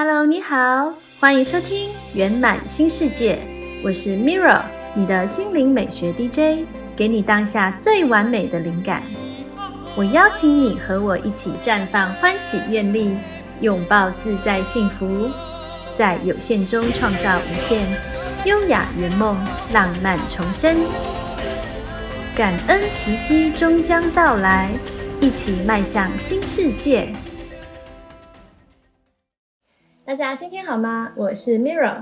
Hello，你好，欢迎收听圆满新世界，我是 Mirra，你的心灵美学 DJ，给你当下最完美的灵感。我邀请你和我一起绽放欢喜愿力，拥抱自在幸福，在有限中创造无限，优雅圆梦，浪漫重生，感恩奇迹终将到来，一起迈向新世界。大家今天好吗？我是 Mirra，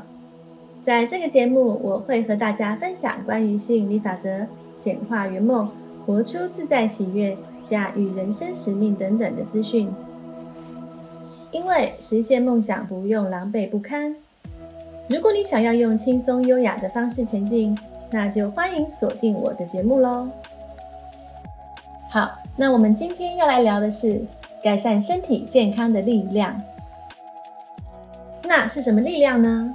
在这个节目我会和大家分享关于吸引力法则、显化圆梦、活出自在喜悦、驾驭人生使命等等的资讯。因为实现梦想不用狼狈不堪。如果你想要用轻松优雅的方式前进，那就欢迎锁定我的节目喽。好，那我们今天要来聊的是改善身体健康的力量。那是什么力量呢？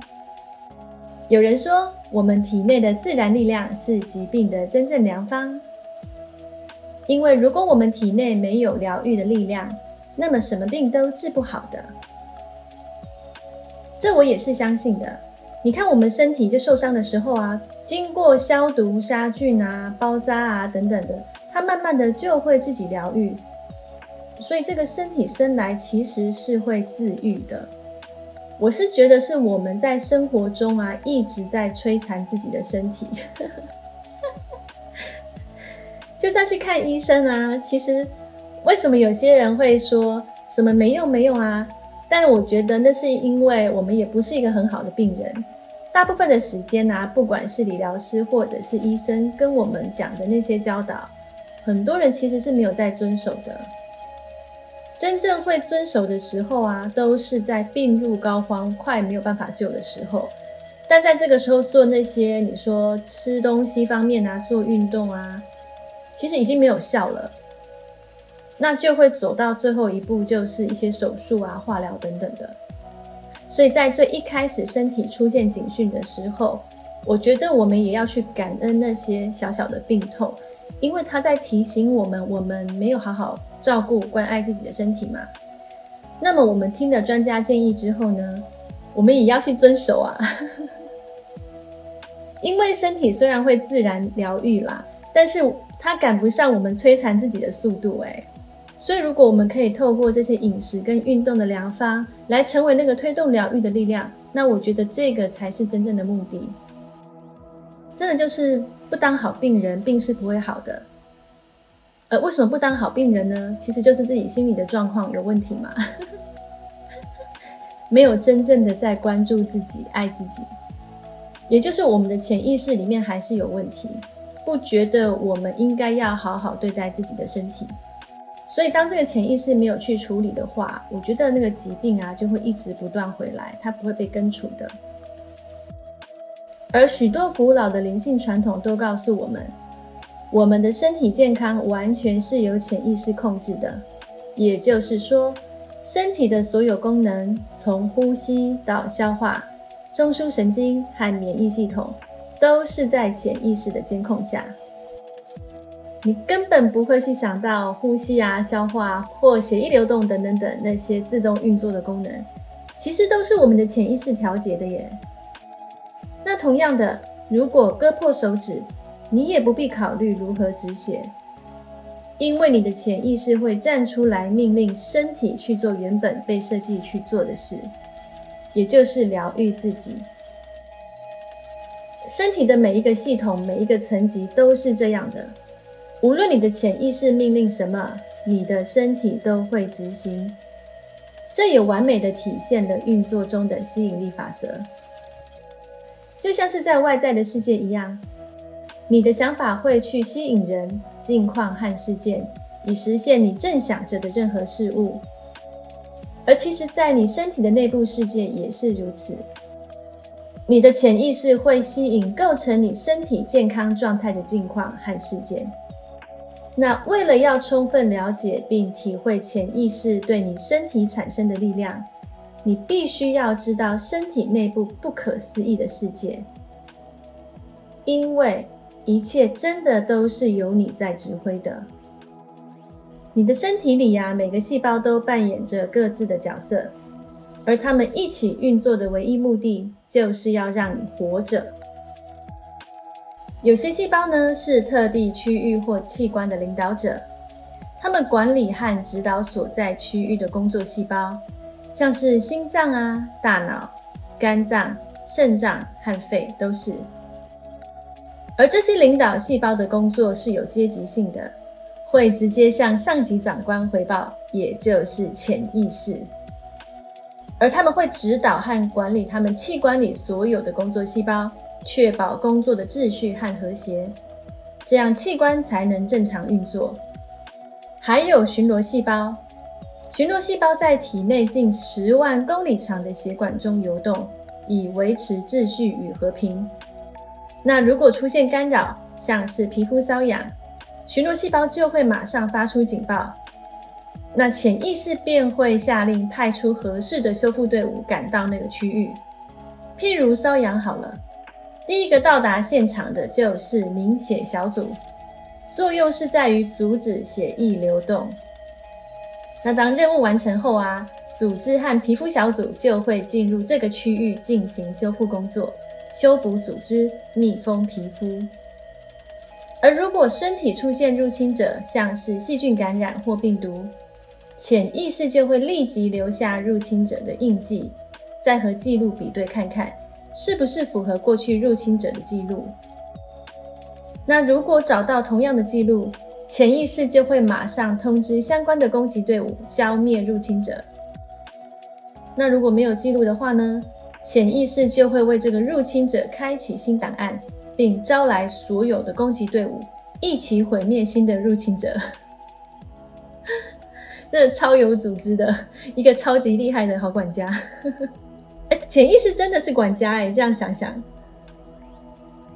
有人说，我们体内的自然力量是疾病的真正良方。因为如果我们体内没有疗愈的力量，那么什么病都治不好的。这我也是相信的。你看，我们身体就受伤的时候啊，经过消毒、杀菌啊、包扎啊等等的，它慢慢的就会自己疗愈。所以，这个身体生来其实是会自愈的。我是觉得是我们在生活中啊一直在摧残自己的身体，就算去看医生啊，其实为什么有些人会说什么没用没用啊？但我觉得那是因为我们也不是一个很好的病人，大部分的时间啊，不管是理疗师或者是医生跟我们讲的那些教导，很多人其实是没有在遵守的。真正会遵守的时候啊，都是在病入膏肓、快没有办法救的时候。但在这个时候做那些你说吃东西方面啊、做运动啊，其实已经没有效了。那就会走到最后一步，就是一些手术啊、化疗等等的。所以在最一开始身体出现警讯的时候，我觉得我们也要去感恩那些小小的病痛，因为他在提醒我们，我们没有好好。照顾关爱自己的身体嘛？那么我们听了专家建议之后呢，我们也要去遵守啊。因为身体虽然会自然疗愈啦，但是它赶不上我们摧残自己的速度哎。所以如果我们可以透过这些饮食跟运动的良方，来成为那个推动疗愈的力量，那我觉得这个才是真正的目的。真的就是不当好病人，病是不会好的。呃，为什么不当好病人呢？其实就是自己心理的状况有问题嘛，没有真正的在关注自己、爱自己，也就是我们的潜意识里面还是有问题，不觉得我们应该要好好对待自己的身体。所以当这个潜意识没有去处理的话，我觉得那个疾病啊就会一直不断回来，它不会被根除的。而许多古老的灵性传统都告诉我们。我们的身体健康完全是由潜意识控制的，也就是说，身体的所有功能，从呼吸到消化、中枢神经和免疫系统，都是在潜意识的监控下。你根本不会去想到呼吸啊、消化或血液流动等等等那些自动运作的功能，其实都是我们的潜意识调节的耶。那同样的，如果割破手指，你也不必考虑如何止血，因为你的潜意识会站出来命令身体去做原本被设计去做的事，也就是疗愈自己。身体的每一个系统、每一个层级都是这样的，无论你的潜意识命令什么，你的身体都会执行。这也完美的体现了运作中的吸引力法则，就像是在外在的世界一样。你的想法会去吸引人、境况和事件，以实现你正想着的任何事物。而其实，在你身体的内部世界也是如此。你的潜意识会吸引构成你身体健康状态的境况和事件。那为了要充分了解并体会潜意识对你身体产生的力量，你必须要知道身体内部不可思议的世界，因为。一切真的都是由你在指挥的。你的身体里呀，每个细胞都扮演着各自的角色，而他们一起运作的唯一目的，就是要让你活着。有些细胞呢，是特地区域或器官的领导者，他们管理和指导所在区域的工作细胞，像是心脏啊、大脑、肝脏、肾脏和肺都是。而这些领导细胞的工作是有阶级性的，会直接向上级长官汇报，也就是潜意识。而他们会指导和管理他们器官里所有的工作细胞。确保工作的秩序和和谐，这样器官才能正常运作。还有巡逻细胞，巡逻细胞在体内近十万公里长的血管中游动，以维持秩序与和平。那如果出现干扰，像是皮肤瘙痒，巡逻细胞就会马上发出警报，那潜意识便会下令派出合适的修复队伍赶到那个区域。譬如瘙痒好了。第一个到达现场的就是凝血小组，作用是在于阻止血液流动。那当任务完成后啊，组织和皮肤小组就会进入这个区域进行修复工作，修补组织、密封皮肤。而如果身体出现入侵者，像是细菌感染或病毒，潜意识就会立即留下入侵者的印记，再和记录比对看看。是不是符合过去入侵者的记录？那如果找到同样的记录，潜意识就会马上通知相关的攻击队伍消灭入侵者。那如果没有记录的话呢？潜意识就会为这个入侵者开启新档案，并招来所有的攻击队伍，一起毁灭新的入侵者。这超有组织的一个超级厉害的好管家。潜意识真的是管家哎，这样想想，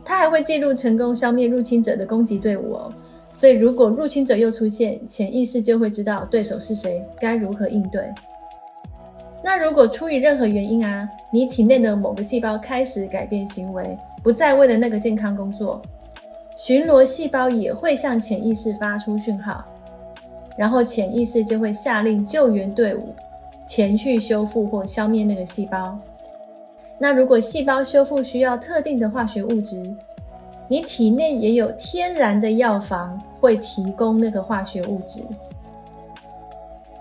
他还会记录成功消灭入侵者的攻击队伍哦。所以如果入侵者又出现，潜意识就会知道对手是谁，该如何应对。那如果出于任何原因啊，你体内的某个细胞开始改变行为，不再为了那个健康工作，巡逻细胞也会向潜意识发出讯号，然后潜意识就会下令救援队伍。前去修复或消灭那个细胞。那如果细胞修复需要特定的化学物质，你体内也有天然的药房会提供那个化学物质。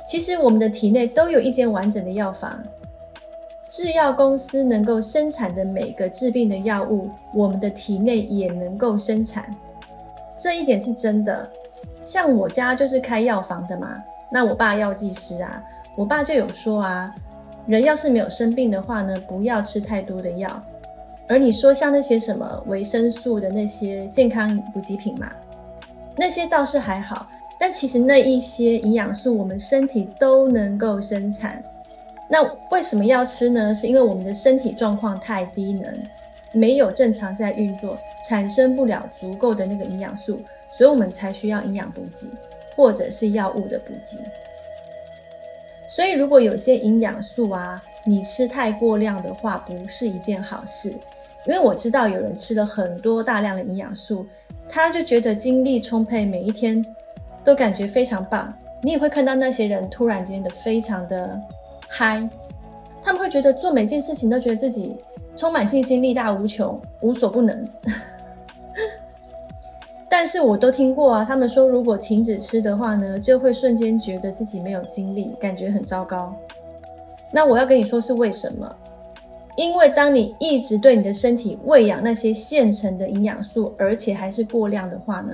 其实我们的体内都有一间完整的药房，制药公司能够生产的每个治病的药物，我们的体内也能够生产。这一点是真的。像我家就是开药房的嘛，那我爸药剂师啊。我爸就有说啊，人要是没有生病的话呢，不要吃太多的药。而你说像那些什么维生素的那些健康补给品嘛，那些倒是还好。但其实那一些营养素我们身体都能够生产。那为什么要吃呢？是因为我们的身体状况太低能，没有正常在运作，产生不了足够的那个营养素，所以我们才需要营养补给或者是药物的补给。所以，如果有些营养素啊，你吃太过量的话，不是一件好事。因为我知道有人吃了很多大量的营养素，他就觉得精力充沛，每一天都感觉非常棒。你也会看到那些人突然间的非常的嗨，他们会觉得做每件事情都觉得自己充满信心，力大无穷，无所不能。但是我都听过啊，他们说如果停止吃的话呢，就会瞬间觉得自己没有精力，感觉很糟糕。那我要跟你说是为什么？因为当你一直对你的身体喂养那些现成的营养素，而且还是过量的话呢，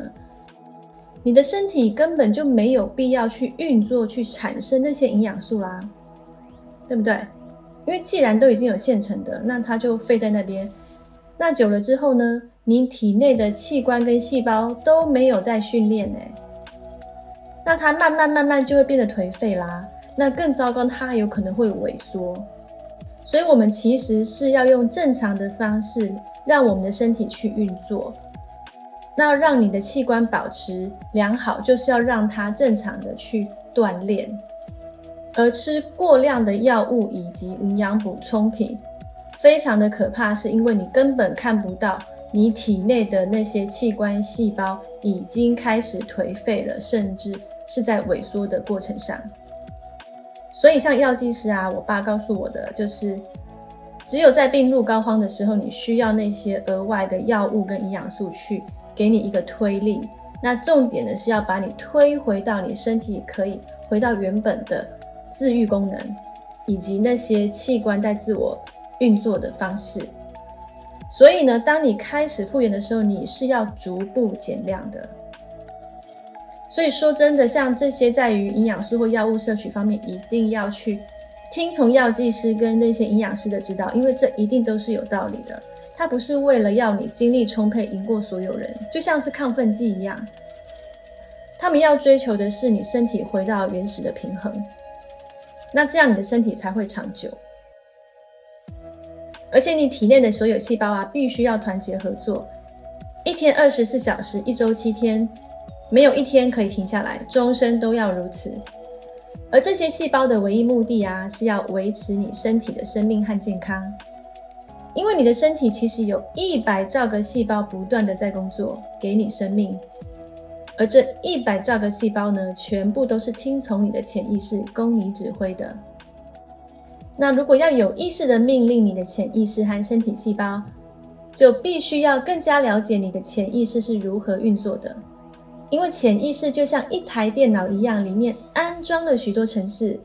你的身体根本就没有必要去运作去产生那些营养素啦，对不对？因为既然都已经有现成的，那它就废在那边。那久了之后呢？你体内的器官跟细胞都没有在训练呢，那它慢慢慢慢就会变得颓废啦。那更糟糕，它有可能会萎缩。所以，我们其实是要用正常的方式，让我们的身体去运作。那让你的器官保持良好，就是要让它正常的去锻炼。而吃过量的药物以及营养补充品，非常的可怕，是因为你根本看不到。你体内的那些器官细胞已经开始颓废了，甚至是在萎缩的过程上。所以像药剂师啊，我爸告诉我的就是，只有在病入膏肓的时候，你需要那些额外的药物跟营养素去给你一个推力。那重点的是要把你推回到你身体可以回到原本的自愈功能，以及那些器官在自我运作的方式。所以呢，当你开始复原的时候，你是要逐步减量的。所以说真的，像这些在于营养素或药物摄取方面，一定要去听从药剂师跟那些营养师的指导，因为这一定都是有道理的。它不是为了要你精力充沛赢过所有人，就像是亢奋剂一样，他们要追求的是你身体回到原始的平衡，那这样你的身体才会长久。而且你体内的所有细胞啊，必须要团结合作，一天二十四小时，一周七天，没有一天可以停下来，终身都要如此。而这些细胞的唯一目的啊，是要维持你身体的生命和健康。因为你的身体其实有一百兆个细胞不断的在工作，给你生命。而这一百兆个细胞呢，全部都是听从你的潜意识供你指挥的。那如果要有意识的命令你的潜意识和身体细胞，就必须要更加了解你的潜意识是如何运作的。因为潜意识就像一台电脑一样，里面安装了许多城市，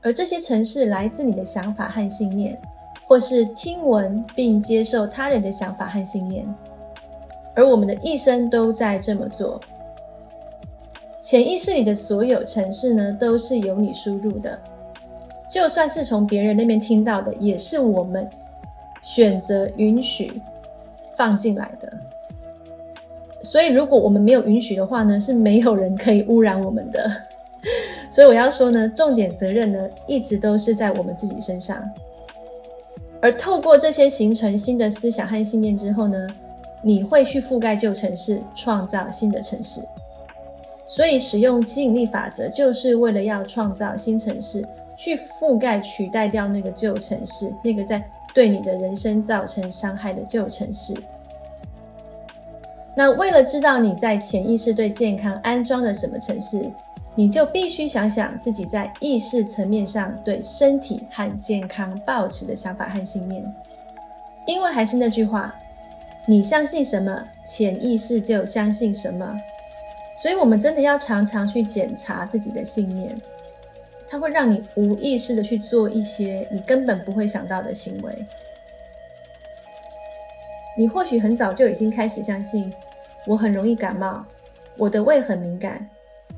而这些城市来自你的想法和信念，或是听闻并接受他人的想法和信念。而我们的一生都在这么做。潜意识里的所有城市呢，都是由你输入的。就算是从别人那边听到的，也是我们选择允许放进来的。所以，如果我们没有允许的话呢，是没有人可以污染我们的。所以我要说呢，重点责任呢，一直都是在我们自己身上。而透过这些形成新的思想和信念之后呢，你会去覆盖旧城市，创造新的城市。所以，使用吸引力法则，就是为了要创造新城市。去覆盖、取代掉那个旧城市，那个在对你的人生造成伤害的旧城市。那为了知道你在潜意识对健康安装了什么城市，你就必须想想自己在意识层面上对身体和健康抱持的想法和信念。因为还是那句话，你相信什么，潜意识就相信什么。所以，我们真的要常常去检查自己的信念。它会让你无意识的去做一些你根本不会想到的行为。你或许很早就已经开始相信，我很容易感冒，我的胃很敏感，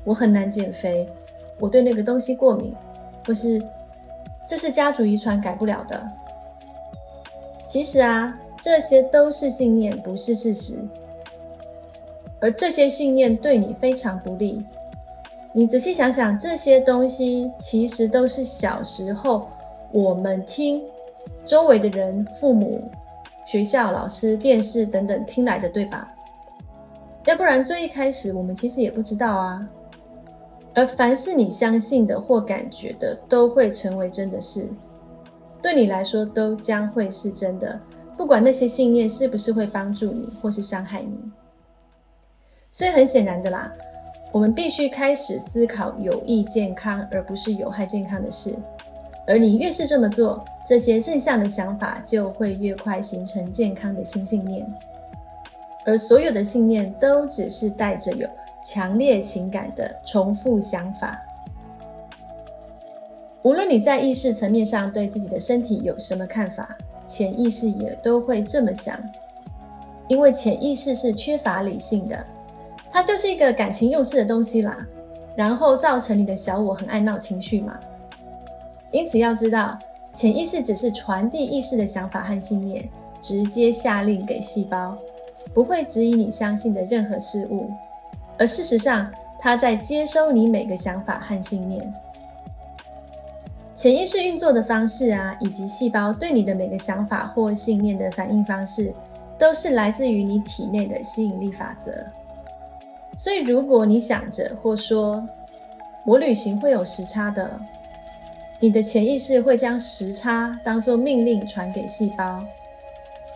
我很难减肥，我对那个东西过敏，或是这是家族遗传改不了的。其实啊，这些都是信念，不是事实。而这些信念对你非常不利。你仔细想想，这些东西其实都是小时候我们听周围的人、父母、学校、老师、电视等等听来的，对吧？要不然最一开始我们其实也不知道啊。而凡是你相信的或感觉的，都会成为真的事，对你来说都将会是真的，不管那些信念是不是会帮助你或是伤害你。所以很显然的啦。我们必须开始思考有益健康，而不是有害健康的事。而你越是这么做，这些正向的想法就会越快形成健康的新信念。而所有的信念都只是带着有强烈情感的重复想法。无论你在意识层面上对自己的身体有什么看法，潜意识也都会这么想，因为潜意识是缺乏理性的。它就是一个感情用事的东西啦，然后造成你的小我很爱闹情绪嘛。因此要知道，潜意识只是传递意识的想法和信念，直接下令给细胞，不会指引你相信的任何事物。而事实上，它在接收你每个想法和信念。潜意识运作的方式啊，以及细胞对你的每个想法或信念的反应方式，都是来自于你体内的吸引力法则。所以，如果你想着或说我旅行会有时差的，你的潜意识会将时差当作命令传给细胞，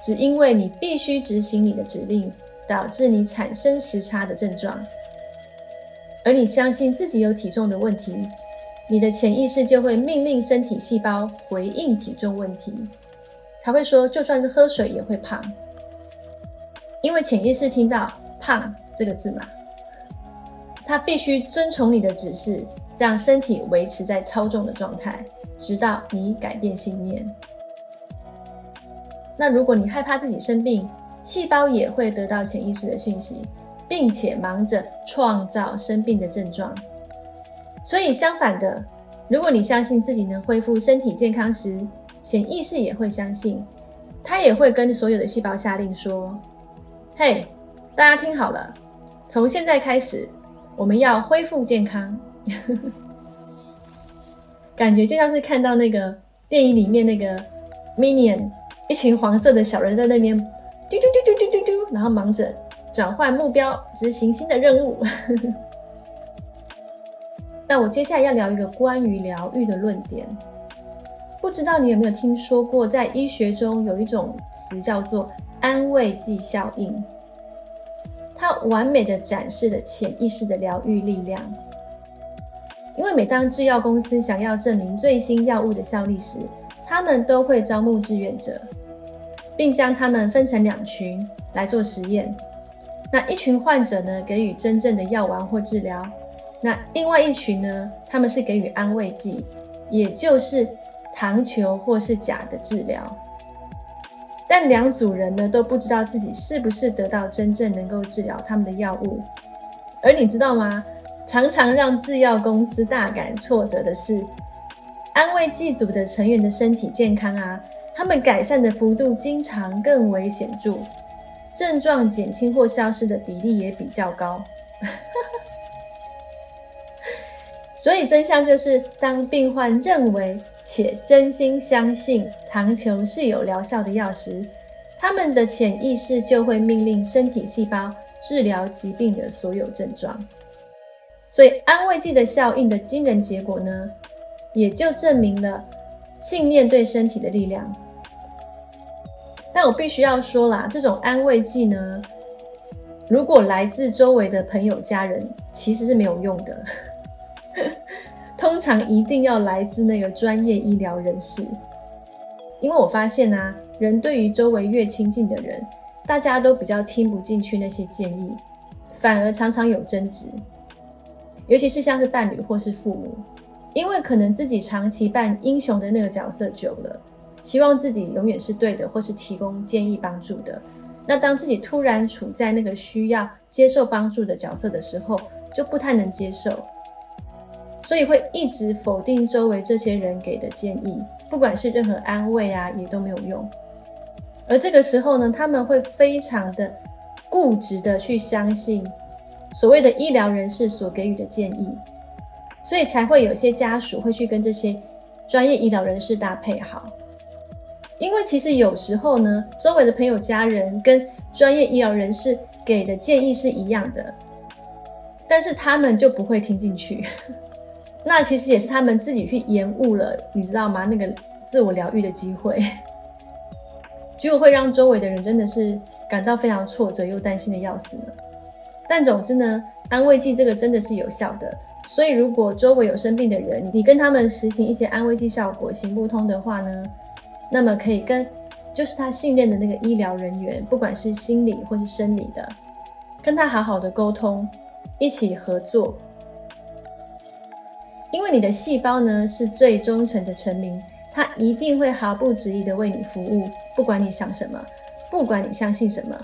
只因为你必须执行你的指令，导致你产生时差的症状。而你相信自己有体重的问题，你的潜意识就会命令身体细胞回应体重问题，才会说就算是喝水也会胖，因为潜意识听到“胖”这个字嘛，它必须遵从你的指示，让身体维持在超重的状态，直到你改变信念。那如果你害怕自己生病，细胞也会得到潜意识的讯息，并且忙着创造生病的症状。所以相反的，如果你相信自己能恢复身体健康时，潜意识也会相信，它也会跟所有的细胞下令说：“嘿，大家听好了，从现在开始，我们要恢复健康。”感觉就像是看到那个电影里面那个 Minion。一群黄色的小人在那边嘟嘟嘟嘟嘟嘟嘟，然后忙着转换目标、执行新的任务。那我接下来要聊一个关于疗愈的论点。不知道你有没有听说过，在医学中有一种词叫做安慰剂效应，它完美的展示了潜意识的疗愈力量。因为每当制药公司想要证明最新药物的效力时，他们都会招募志愿者。并将他们分成两群来做实验。那一群患者呢，给予真正的药丸或治疗；那另外一群呢，他们是给予安慰剂，也就是糖球或是假的治疗。但两组人呢，都不知道自己是不是得到真正能够治疗他们的药物。而你知道吗？常常让制药公司大感挫折的是，安慰剂组的成员的身体健康啊。他们改善的幅度经常更为显著，症状减轻或消失的比例也比较高。所以真相就是，当病患认为且真心相信糖球是有疗效的药时，他们的潜意识就会命令身体细胞治疗疾病的所有症状。所以安慰剂的效应的惊人结果呢，也就证明了信念对身体的力量。但我必须要说啦，这种安慰剂呢，如果来自周围的朋友、家人，其实是没有用的。通常一定要来自那个专业医疗人士，因为我发现啊，人对于周围越亲近的人，大家都比较听不进去那些建议，反而常常有争执。尤其是像是伴侣或是父母，因为可能自己长期扮英雄的那个角色久了。希望自己永远是对的，或是提供建议帮助的。那当自己突然处在那个需要接受帮助的角色的时候，就不太能接受，所以会一直否定周围这些人给的建议，不管是任何安慰啊，也都没有用。而这个时候呢，他们会非常的固执的去相信所谓的医疗人士所给予的建议，所以才会有些家属会去跟这些专业医疗人士搭配好。因为其实有时候呢，周围的朋友、家人跟专业医疗人士给的建议是一样的，但是他们就不会听进去。那其实也是他们自己去延误了，你知道吗？那个自我疗愈的机会，结果会让周围的人真的是感到非常挫折又担心的要死呢。但总之呢，安慰剂这个真的是有效的，所以如果周围有生病的人，你跟他们实行一些安慰剂效果行不通的话呢？那么可以跟，就是他信任的那个医疗人员，不管是心理或是生理的，跟他好好的沟通，一起合作。因为你的细胞呢是最忠诚的臣民，他一定会毫不迟疑的为你服务，不管你想什么，不管你相信什么。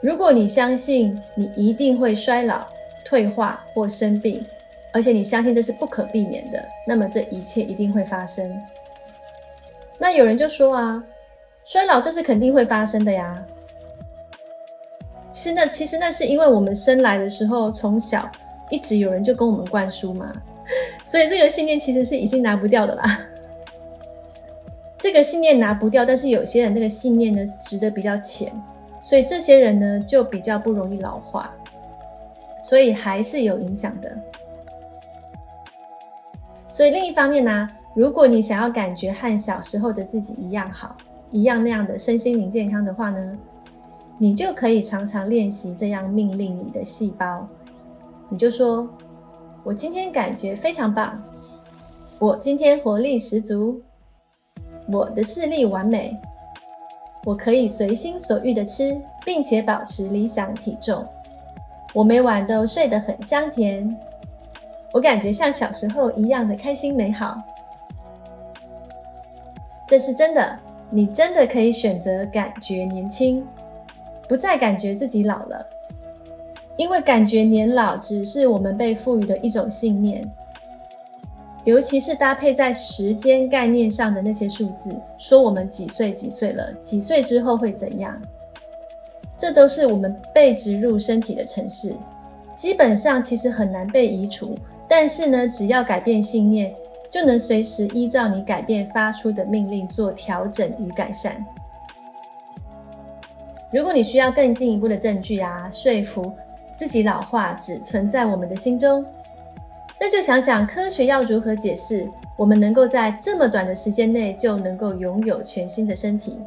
如果你相信你一定会衰老、退化或生病，而且你相信这是不可避免的，那么这一切一定会发生。那有人就说啊，衰老这是肯定会发生的呀。其实那其实那是因为我们生来的时候，从小一直有人就跟我们灌输嘛，所以这个信念其实是已经拿不掉的啦。这个信念拿不掉，但是有些人那个信念呢，值得比较浅，所以这些人呢就比较不容易老化，所以还是有影响的。所以另一方面呢。如果你想要感觉和小时候的自己一样好，一样那样的身心灵健康的话呢，你就可以常常练习这样命令你的细胞。你就说：“我今天感觉非常棒，我今天活力十足，我的视力完美，我可以随心所欲的吃，并且保持理想体重。我每晚都睡得很香甜，我感觉像小时候一样的开心美好。这是真的，你真的可以选择感觉年轻，不再感觉自己老了。因为感觉年老只是我们被赋予的一种信念，尤其是搭配在时间概念上的那些数字，说我们几岁几岁了，几岁之后会怎样，这都是我们被植入身体的程式，基本上其实很难被移除。但是呢，只要改变信念，就能随时依照你改变发出的命令做调整与改善。如果你需要更进一步的证据啊，说服。自己老化只存在我们的心中，那就想想科学要如何解释我们能够在这么短的时间内就能够拥有全新的身体？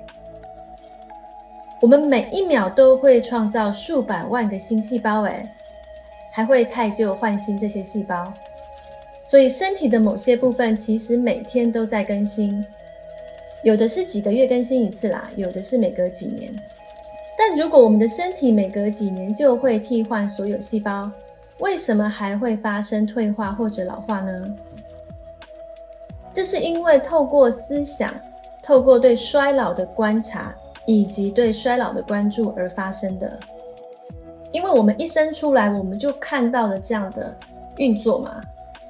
我们每一秒都会创造数百万个新细胞，哎，还会太旧换新这些细胞，所以身体的某些部分其实每天都在更新，有的是几个月更新一次啦，有的是每隔几年。但如果我们的身体每隔几年就会替换所有细胞，为什么还会发生退化或者老化呢？这是因为透过思想、透过对衰老的观察以及对衰老的关注而发生的。因为我们一生出来，我们就看到了这样的运作嘛。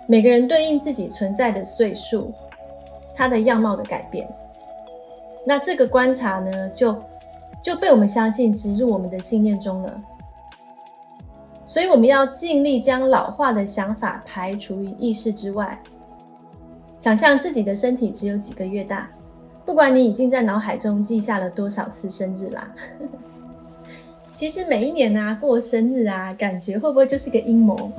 每个人对应自己存在的岁数，他的样貌的改变。那这个观察呢，就。就被我们相信植入我们的信念中了，所以我们要尽力将老化的想法排除于意识之外。想象自己的身体只有几个月大，不管你已经在脑海中记下了多少次生日啦。其实每一年啊过生日啊，感觉会不会就是个阴谋，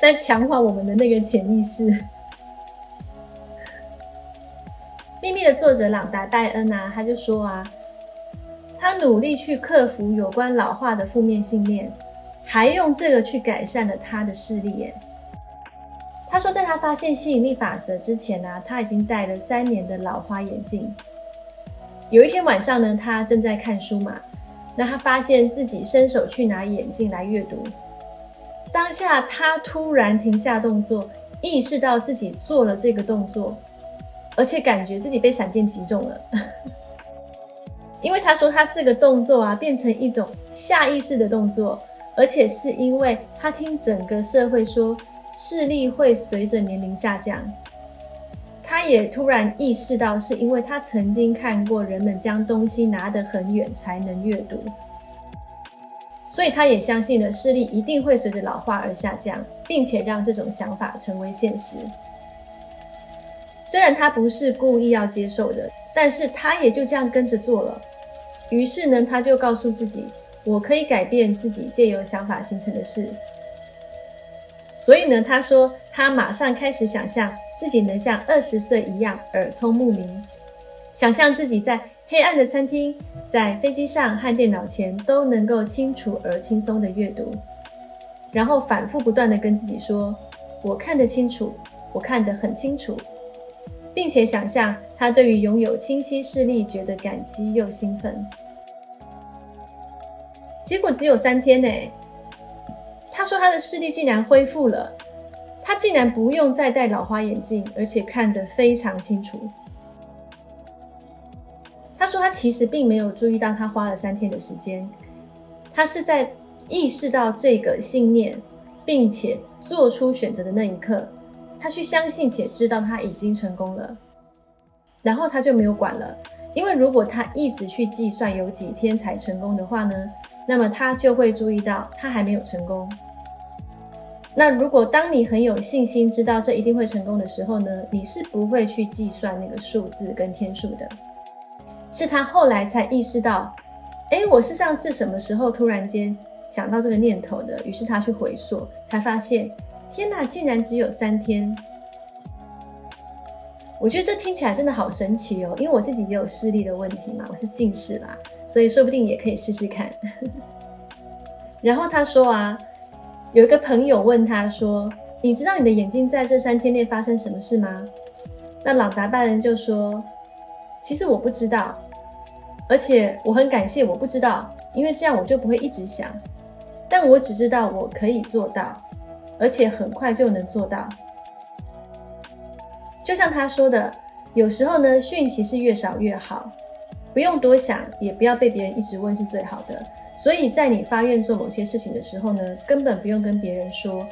在强化我们的那个潜意识？秘密的作者朗达·拜恩啊，他就说啊。他努力去克服有关老化的负面信念，还用这个去改善了他的视力。耶。他说，在他发现吸引力法则之前呢，他已经戴了三年的老花眼镜。有一天晚上呢，他正在看书嘛，那他发现自己伸手去拿眼镜来阅读，当下他突然停下动作，意识到自己做了这个动作，而且感觉自己被闪电击中了。因为他说他这个动作啊，变成一种下意识的动作，而且是因为他听整个社会说视力会随着年龄下降，他也突然意识到是因为他曾经看过人们将东西拿得很远才能阅读，所以他也相信了视力一定会随着老化而下降，并且让这种想法成为现实。虽然他不是故意要接受的，但是他也就这样跟着做了。于是呢，他就告诉自己，我可以改变自己借由想法形成的事。所以呢，他说他马上开始想象自己能像二十岁一样耳聪目明，想象自己在黑暗的餐厅、在飞机上和电脑前都能够清楚而轻松的阅读，然后反复不断的跟自己说：“我看得清楚，我看得很清楚。”并且想象他对于拥有清晰视力觉得感激又兴奋。结果只有三天呢，他说他的视力竟然恢复了，他竟然不用再戴老花眼镜，而且看得非常清楚。他说他其实并没有注意到他花了三天的时间，他是在意识到这个信念，并且做出选择的那一刻。他去相信且知道他已经成功了，然后他就没有管了。因为如果他一直去计算有几天才成功的话呢，那么他就会注意到他还没有成功。那如果当你很有信心知道这一定会成功的时候呢，你是不会去计算那个数字跟天数的。是他后来才意识到，哎，我是上次什么时候突然间想到这个念头的？于是他去回溯，才发现。天哪，竟然只有三天！我觉得这听起来真的好神奇哦，因为我自己也有视力的问题嘛，我是近视啦，所以说不定也可以试试看。然后他说啊，有一个朋友问他说：“你知道你的眼睛在这三天内发生什么事吗？”那朗达拜恩就说：“其实我不知道，而且我很感谢我不知道，因为这样我就不会一直想。但我只知道我可以做到，而且很快就能做到。就像他说的，有时候呢，讯息是越少越好，不用多想，也不要被别人一直问是最好的。所以在你发愿做某些事情的时候呢，根本不用跟别人说，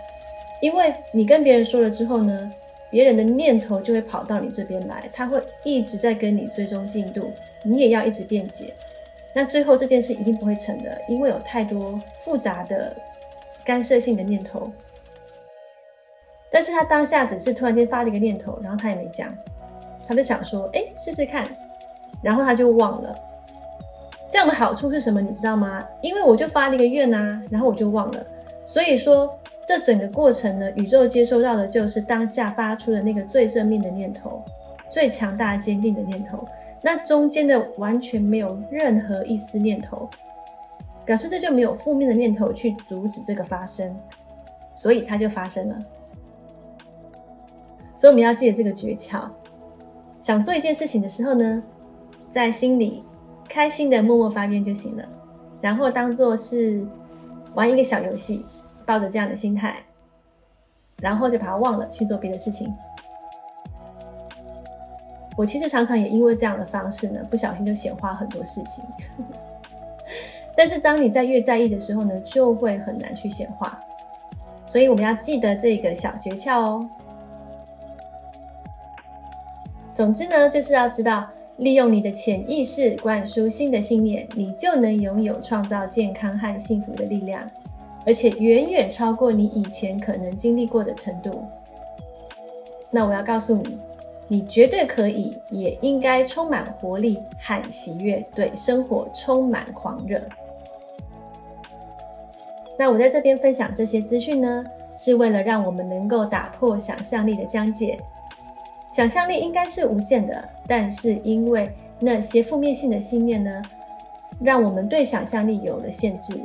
因为你跟别人说了之后呢。”别人的念头就会跑到你这边来，他会一直在跟你追踪进度，你也要一直辩解，那最后这件事一定不会成的，因为有太多复杂的干涉性的念头。但是他当下只是突然间发了一个念头，然后他也没讲，他就想说，哎，试试看，然后他就忘了。这样的好处是什么？你知道吗？因为我就发了一个愿啊，然后我就忘了，所以说。这整个过程呢，宇宙接收到的就是当下发出的那个最正面的念头，最强大、坚定的念头。那中间的完全没有任何一丝念头，表示这就没有负面的念头去阻止这个发生，所以它就发生了。所以我们要记得这个诀窍：想做一件事情的时候呢，在心里开心的默默发愿就行了，然后当做是玩一个小游戏。抱着这样的心态，然后就把它忘了，去做别的事情。我其实常常也因为这样的方式呢，不小心就显化很多事情。但是当你在越在意的时候呢，就会很难去显化。所以我们要记得这个小诀窍哦。总之呢，就是要知道，利用你的潜意识灌输新的信念，你就能拥有创造健康和幸福的力量。而且远远超过你以前可能经历过的程度。那我要告诉你，你绝对可以，也应该充满活力和喜悦，对生活充满狂热。那我在这边分享这些资讯呢，是为了让我们能够打破想象力的疆界。想象力应该是无限的，但是因为那些负面性的信念呢，让我们对想象力有了限制。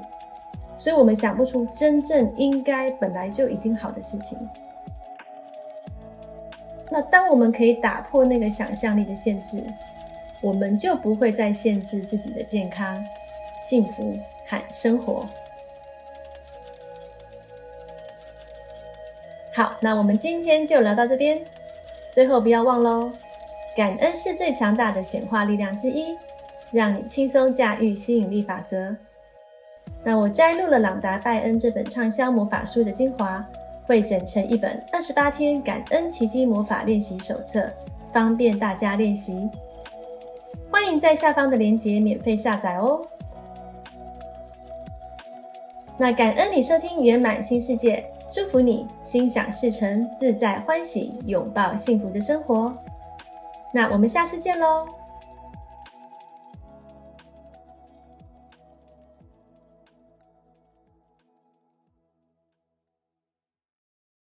所以我们想不出真正应该本来就已经好的事情。那当我们可以打破那个想象力的限制，我们就不会再限制自己的健康、幸福和生活。好，那我们今天就聊到这边。最后不要忘喽，感恩是最强大的显化力量之一，让你轻松驾驭吸引力法则。那我摘录了朗达·拜恩这本畅销魔法书的精华，会整成一本二十八天感恩奇迹魔法练习手册，方便大家练习。欢迎在下方的链接免费下载哦。那感恩你收听圆满新世界，祝福你心想事成，自在欢喜，拥抱幸福的生活。那我们下次见喽。